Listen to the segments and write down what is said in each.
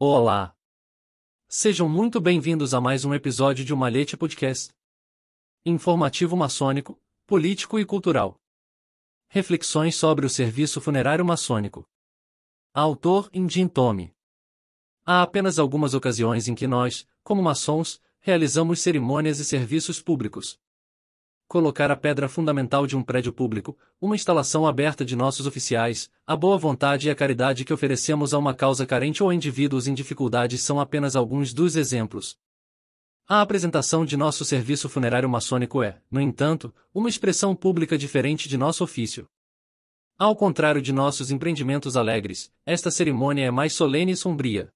Olá! Sejam muito bem-vindos a mais um episódio de Malhete Podcast. Informativo maçônico, político e cultural. Reflexões sobre o serviço funerário maçônico. Autor Indin Tome. Há apenas algumas ocasiões em que nós, como maçons, realizamos cerimônias e serviços públicos colocar a pedra fundamental de um prédio público, uma instalação aberta de nossos oficiais, a boa vontade e a caridade que oferecemos a uma causa carente ou a indivíduos em dificuldades são apenas alguns dos exemplos. A apresentação de nosso serviço funerário maçônico é, no entanto, uma expressão pública diferente de nosso ofício. Ao contrário de nossos empreendimentos alegres, esta cerimônia é mais solene e sombria.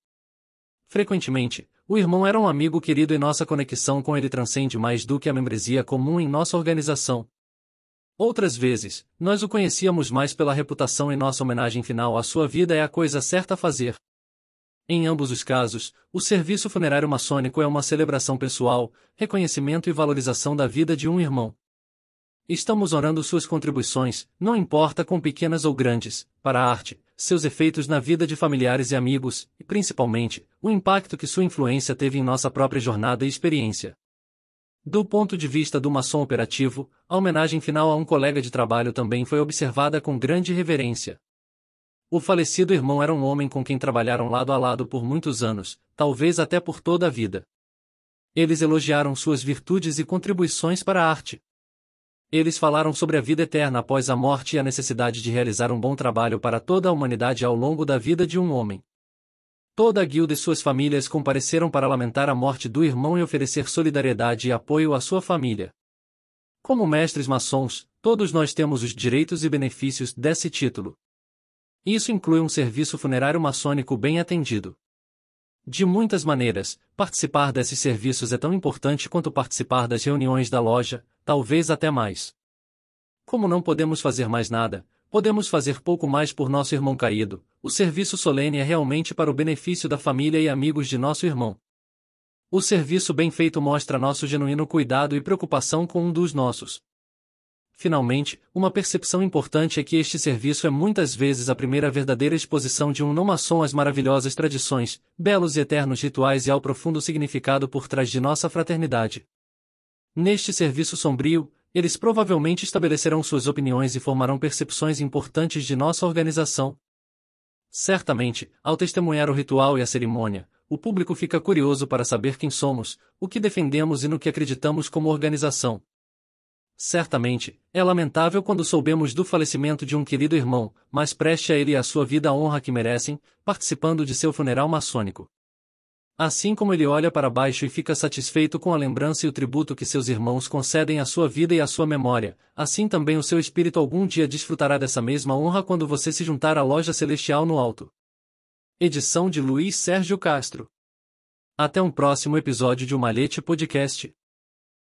Frequentemente, o irmão era um amigo querido e nossa conexão com ele transcende mais do que a membresia comum em nossa organização. Outras vezes, nós o conhecíamos mais pela reputação e nossa homenagem final à sua vida é a coisa certa a fazer. Em ambos os casos, o serviço funerário maçônico é uma celebração pessoal, reconhecimento e valorização da vida de um irmão. Estamos orando suas contribuições, não importa com pequenas ou grandes, para a arte, seus efeitos na vida de familiares e amigos, e principalmente, o impacto que sua influência teve em nossa própria jornada e experiência. Do ponto de vista do maçom operativo, a homenagem final a um colega de trabalho também foi observada com grande reverência. O falecido irmão era um homem com quem trabalharam lado a lado por muitos anos, talvez até por toda a vida. Eles elogiaram suas virtudes e contribuições para a arte. Eles falaram sobre a vida eterna após a morte e a necessidade de realizar um bom trabalho para toda a humanidade ao longo da vida de um homem. Toda a guilda e suas famílias compareceram para lamentar a morte do irmão e oferecer solidariedade e apoio à sua família. Como mestres maçons, todos nós temos os direitos e benefícios desse título. Isso inclui um serviço funerário maçônico bem atendido. De muitas maneiras, participar desses serviços é tão importante quanto participar das reuniões da loja, talvez até mais. Como não podemos fazer mais nada, podemos fazer pouco mais por nosso irmão caído, o serviço solene é realmente para o benefício da família e amigos de nosso irmão. O serviço bem feito mostra nosso genuíno cuidado e preocupação com um dos nossos. Finalmente, uma percepção importante é que este serviço é muitas vezes a primeira verdadeira exposição de um não-maçom às maravilhosas tradições, belos e eternos rituais e ao profundo significado por trás de nossa fraternidade. Neste serviço sombrio, eles provavelmente estabelecerão suas opiniões e formarão percepções importantes de nossa organização. Certamente, ao testemunhar o ritual e a cerimônia, o público fica curioso para saber quem somos, o que defendemos e no que acreditamos como organização. Certamente, é lamentável quando soubemos do falecimento de um querido irmão, mas preste a ele e a sua vida a honra que merecem, participando de seu funeral maçônico. Assim como ele olha para baixo e fica satisfeito com a lembrança e o tributo que seus irmãos concedem à sua vida e à sua memória, assim também o seu espírito algum dia desfrutará dessa mesma honra quando você se juntar à loja celestial no alto. Edição de Luiz Sérgio Castro. Até um próximo episódio de O Malhete Podcast.